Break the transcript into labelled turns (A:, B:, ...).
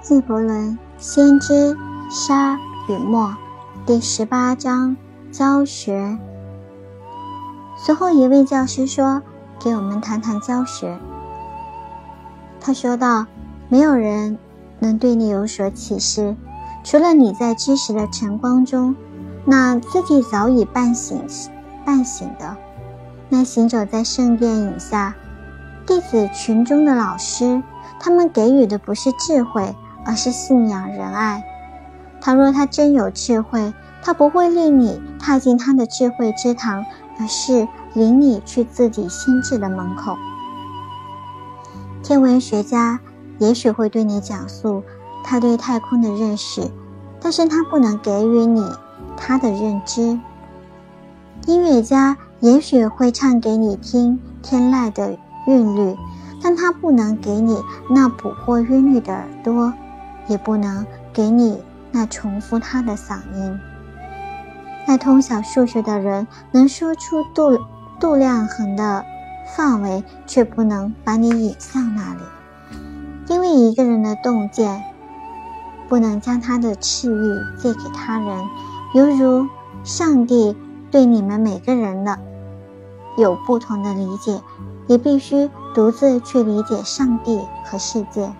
A: 纪伯伦《先知沙与墨》第十八章教学。随后，一位教师说：“给我们谈谈教学。”他说道：“没有人能对你有所启示，除了你在知识的晨光中，那自己早已半醒半醒的，那行走在圣殿影下弟子群中的老师，他们给予的不是智慧。”而是信仰仁爱。倘若他真有智慧，他不会令你踏进他的智慧之堂，而是领你去自己心智的门口。天文学家也许会对你讲述他对太空的认识，但是他不能给予你他的认知。音乐家也许会唱给你听天籁的韵律，但他不能给你那捕获韵律的耳朵。也不能给你那重复他的嗓音。那通晓数学的人能说出度度量衡的范围，却不能把你引向那里。因为一个人的洞见不能将他的赐欲借给他人，犹如上帝对你们每个人的有不同的理解，也必须独自去理解上帝和世界。